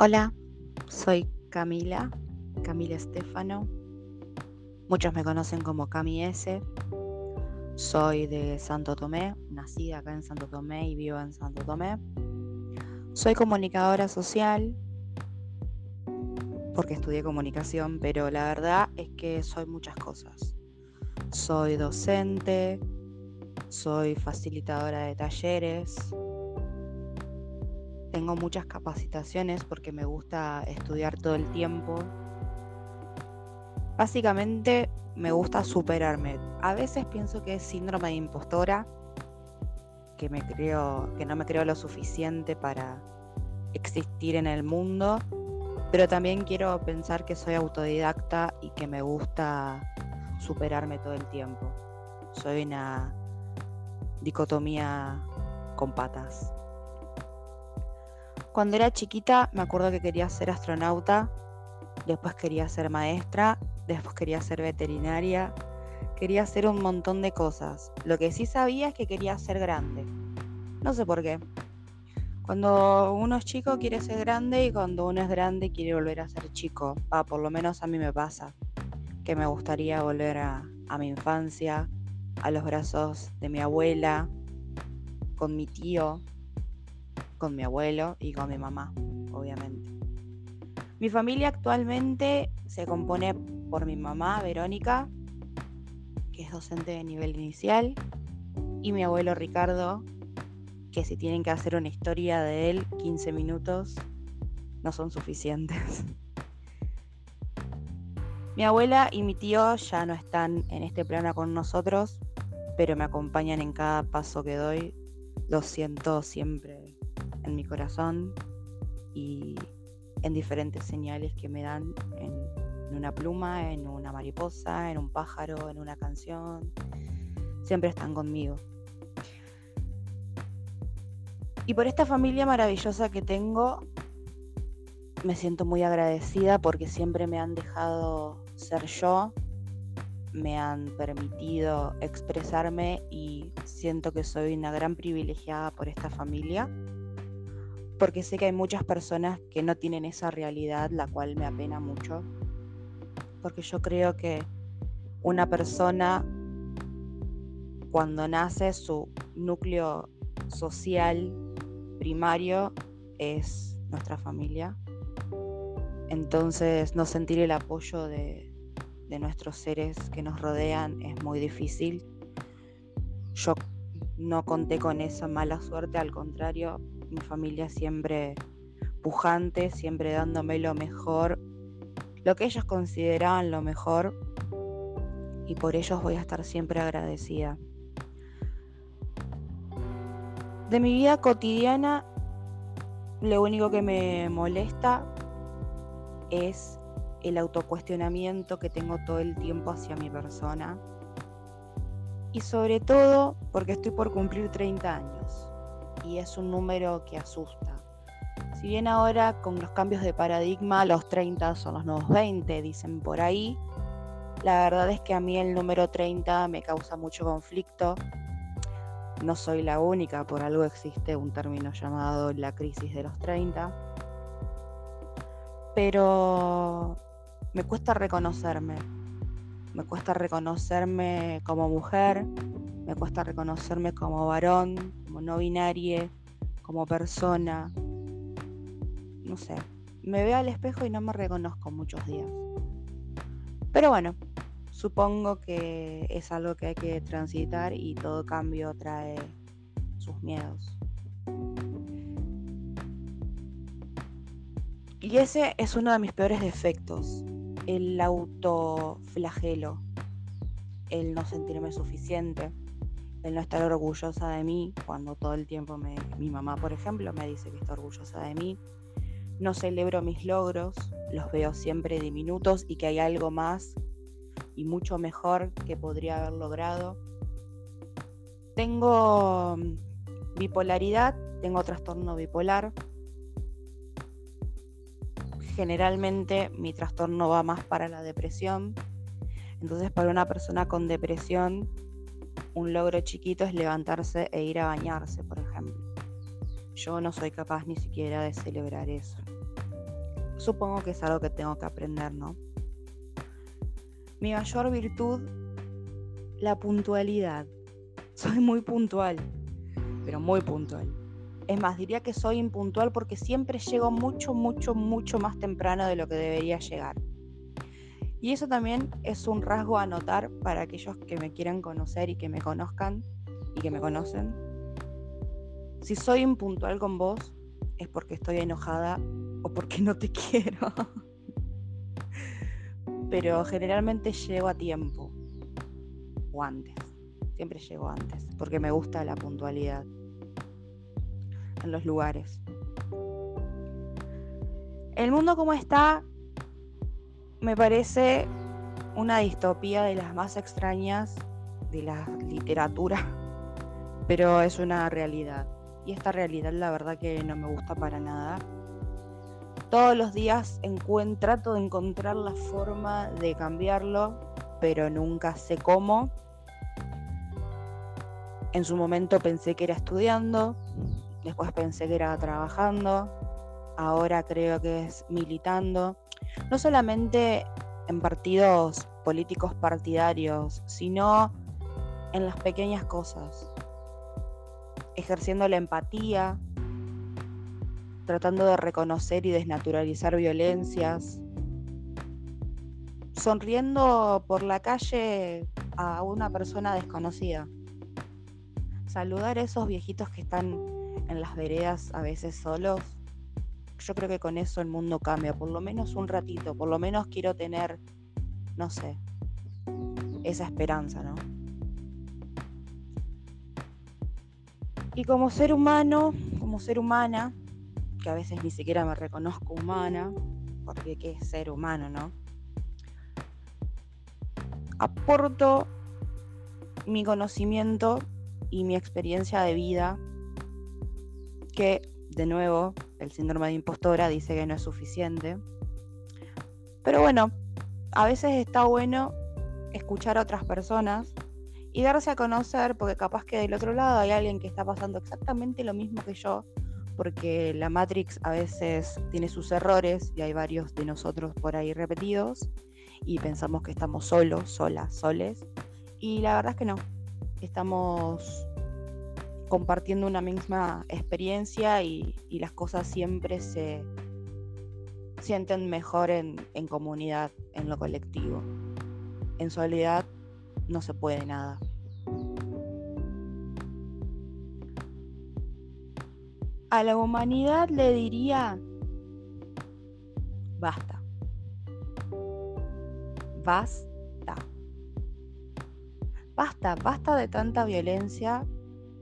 Hola, soy Camila, Camila Estefano. Muchos me conocen como Cami S. Soy de Santo Tomé, nacida acá en Santo Tomé y vivo en Santo Tomé. Soy comunicadora social porque estudié comunicación, pero la verdad es que soy muchas cosas. Soy docente, soy facilitadora de talleres, tengo muchas capacitaciones porque me gusta estudiar todo el tiempo. Básicamente me gusta superarme. A veces pienso que es síndrome de impostora, que me creo que no me creo lo suficiente para existir en el mundo, pero también quiero pensar que soy autodidacta y que me gusta superarme todo el tiempo. Soy una dicotomía con patas. Cuando era chiquita me acuerdo que quería ser astronauta, después quería ser maestra, después quería ser veterinaria, quería hacer un montón de cosas. Lo que sí sabía es que quería ser grande. No sé por qué. Cuando uno es chico quiere ser grande y cuando uno es grande quiere volver a ser chico. Ah, por lo menos a mí me pasa. Que me gustaría volver a, a mi infancia, a los brazos de mi abuela, con mi tío, con mi abuelo y con mi mamá, obviamente. Mi familia actualmente se compone por mi mamá, Verónica, que es docente de nivel inicial, y mi abuelo Ricardo, que si tienen que hacer una historia de él, 15 minutos no son suficientes. Mi abuela y mi tío ya no están en este plano con nosotros, pero me acompañan en cada paso que doy. Lo siento siempre en mi corazón y en diferentes señales que me dan en, una pluma, en una mariposa, en un pájaro, en una canción. Siempre están conmigo. Y por esta familia maravillosa que tengo, me siento muy agradecida porque siempre me han dejado ser yo, me han permitido expresarme y siento que soy una gran privilegiada por esta familia porque sé que hay muchas personas que no tienen esa realidad, la cual me apena mucho, porque yo creo que una persona cuando nace su núcleo social primario es nuestra familia. Entonces no sentir el apoyo de, de nuestros seres que nos rodean es muy difícil. Yo no conté con esa mala suerte, al contrario, mi familia siempre pujante, siempre dándome lo mejor, lo que ellos consideraban lo mejor, y por ellos voy a estar siempre agradecida. De mi vida cotidiana, lo único que me molesta es el autocuestionamiento que tengo todo el tiempo hacia mi persona. Y sobre todo porque estoy por cumplir 30 años y es un número que asusta. Si bien ahora con los cambios de paradigma los 30 son los nuevos 20, dicen por ahí, la verdad es que a mí el número 30 me causa mucho conflicto. No soy la única, por algo existe un término llamado la crisis de los 30. Pero me cuesta reconocerme. Me cuesta reconocerme como mujer, me cuesta reconocerme como varón, como no binaria, como persona. No sé, me veo al espejo y no me reconozco muchos días. Pero bueno, supongo que es algo que hay que transitar y todo cambio trae sus miedos. Y ese es uno de mis peores defectos, el autoflagelo, el no sentirme suficiente, el no estar orgullosa de mí, cuando todo el tiempo me, mi mamá, por ejemplo, me dice que está orgullosa de mí. No celebro mis logros, los veo siempre diminutos y que hay algo más y mucho mejor que podría haber logrado. Tengo mm, bipolaridad, tengo trastorno bipolar. Generalmente mi trastorno va más para la depresión. Entonces para una persona con depresión un logro chiquito es levantarse e ir a bañarse, por ejemplo. Yo no soy capaz ni siquiera de celebrar eso. supongo que es algo que tengo que aprender, ¿no? Mi mayor virtud, la puntualidad. Soy muy puntual, pero muy puntual. Es más, diría que soy impuntual porque siempre llego mucho, mucho, mucho más temprano de lo que debería llegar. Y eso también es un rasgo a notar para aquellos que me quieran conocer y que me conozcan y que me conocen. Si soy impuntual con vos, es porque estoy enojada o porque no te quiero. Pero generalmente llego a tiempo o antes. Siempre llego antes porque me gusta la puntualidad en los lugares. El mundo como está me parece una distopía de las más extrañas de la literatura, pero es una realidad. Y esta realidad la verdad que no me gusta para nada. Todos los días trato de encontrar la forma de cambiarlo, pero nunca sé cómo. En su momento pensé que era estudiando, después pensé que era trabajando, ahora creo que es militando, no solamente en partidos políticos partidarios, sino en las pequeñas cosas, ejerciendo la empatía, tratando de reconocer y desnaturalizar violencias, sonriendo por la calle a una persona desconocida, saludar a esos viejitos que están en las veredas a veces solos yo creo que con eso el mundo cambia, por lo menos un ratito, por lo menos quiero tener, no sé, esa esperanza, ¿no? Y como ser humano, como ser humana, que a veces ni siquiera me reconozco humana, porque qué es ser humano, ¿no? Aporto mi conocimiento y mi experiencia de vida, que de nuevo el síndrome de impostora dice que no es suficiente. Pero bueno, a veces está bueno escuchar a otras personas y darse a conocer, porque capaz que del otro lado hay alguien que está pasando exactamente lo mismo que yo, porque la Matrix a veces tiene sus errores y hay varios de nosotros por ahí repetidos y pensamos que estamos solos, solas, soles. Y la verdad es que no, estamos compartiendo una misma experiencia y, las cosas siempre se sienten mejor en, en comunidad, en lo colectivo. En soledad no se puede nada. A la humanidad le diría, basta. Basta. Basta, basta de tanta violencia,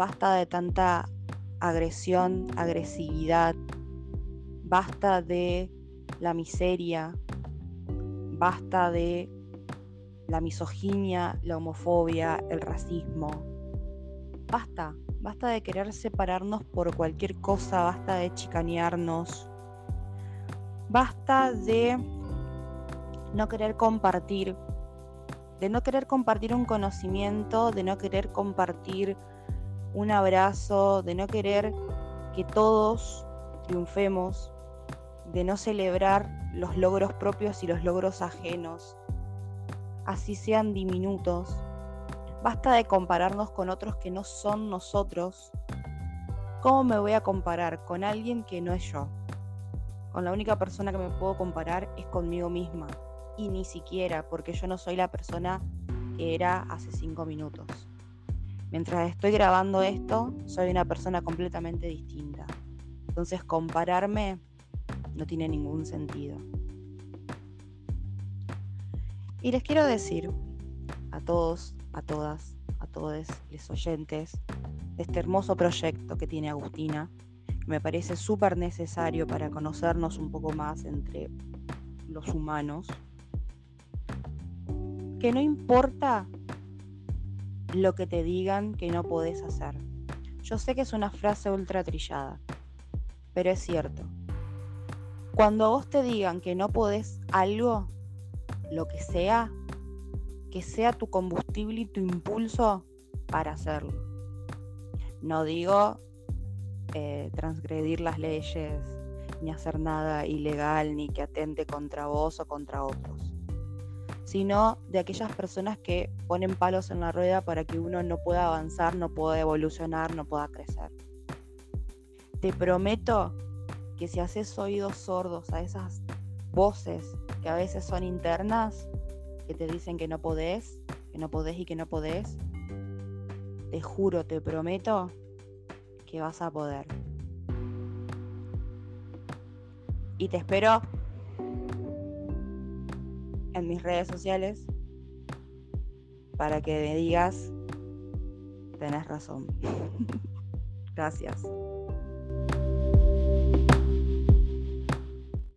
basta de tanta agresión, agresividad, basta de la miseria, basta de la misoginia, la homofobia, el racismo. Basta, basta de querer separarnos por cualquier cosa, basta de chicanearnos, basta de no querer compartir, de no querer compartir un conocimiento, de no querer compartir un abrazo, de no querer que todos triunfemos, de no celebrar los logros propios y los logros ajenos, así sean diminutos. Basta de compararnos con otros que no son nosotros. ¿Cómo me voy a comparar con alguien que no es yo? Con la única persona que me puedo comparar es conmigo misma. Y ni siquiera porque yo no soy la persona que era hace cinco minutos. Mientras estoy grabando esto, soy una persona completamente distinta. Entonces compararme no tiene ningún sentido. Y les quiero decir a todos, a todas, a todos los oyentes de este hermoso proyecto que tiene Agustina, que me parece súper necesario para conocernos un poco más entre los humanos, que no importa lo que te digan que no podés hacer. Yo sé que es una frase ultra trillada, pero es cierto. Cuando vos te digan que no podés algo, lo que sea, que sea tu combustible y tu impulso para hacerlo. No digo eh, transgredir las leyes, ni hacer nada ilegal ni que atente contra vos o contra otros, sino de aquellas personas que ponen palos en la rueda para que uno no pueda avanzar, no pueda evolucionar, no pueda crecer. Te prometo que si haces oídos sordos a esas voces que a veces son internas, que te dicen que no podés, que no podés y que no podés, te juro, te prometo que vas a poder. Y te espero en mis redes sociales para que me digas, tenés razón. Gracias.